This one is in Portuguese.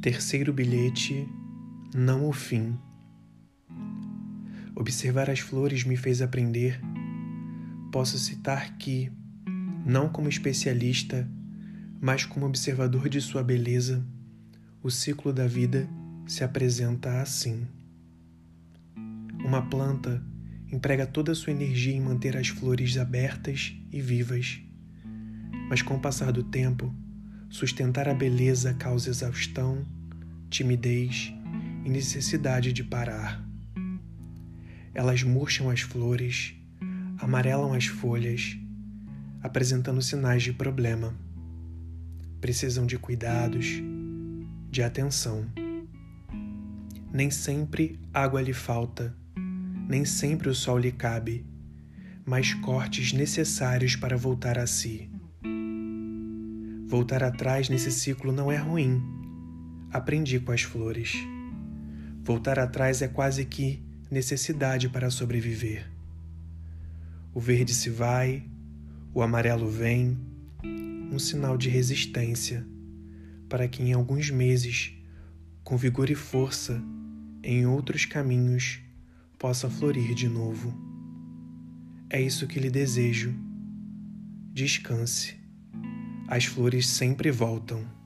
Terceiro bilhete, não o fim. Observar as flores me fez aprender. Posso citar que, não como especialista, mas como observador de sua beleza, o ciclo da vida se apresenta assim. Uma planta emprega toda a sua energia em manter as flores abertas e vivas, mas com o passar do tempo, Sustentar a beleza causa exaustão, timidez e necessidade de parar. Elas murcham as flores, amarelam as folhas, apresentando sinais de problema. Precisam de cuidados, de atenção. Nem sempre água lhe falta, nem sempre o sol lhe cabe, mas cortes necessários para voltar a si. Voltar atrás nesse ciclo não é ruim. Aprendi com as flores. Voltar atrás é quase que necessidade para sobreviver. O verde se vai, o amarelo vem, um sinal de resistência, para que em alguns meses, com vigor e força, em outros caminhos, possa florir de novo. É isso que lhe desejo. Descanse as flores sempre voltam.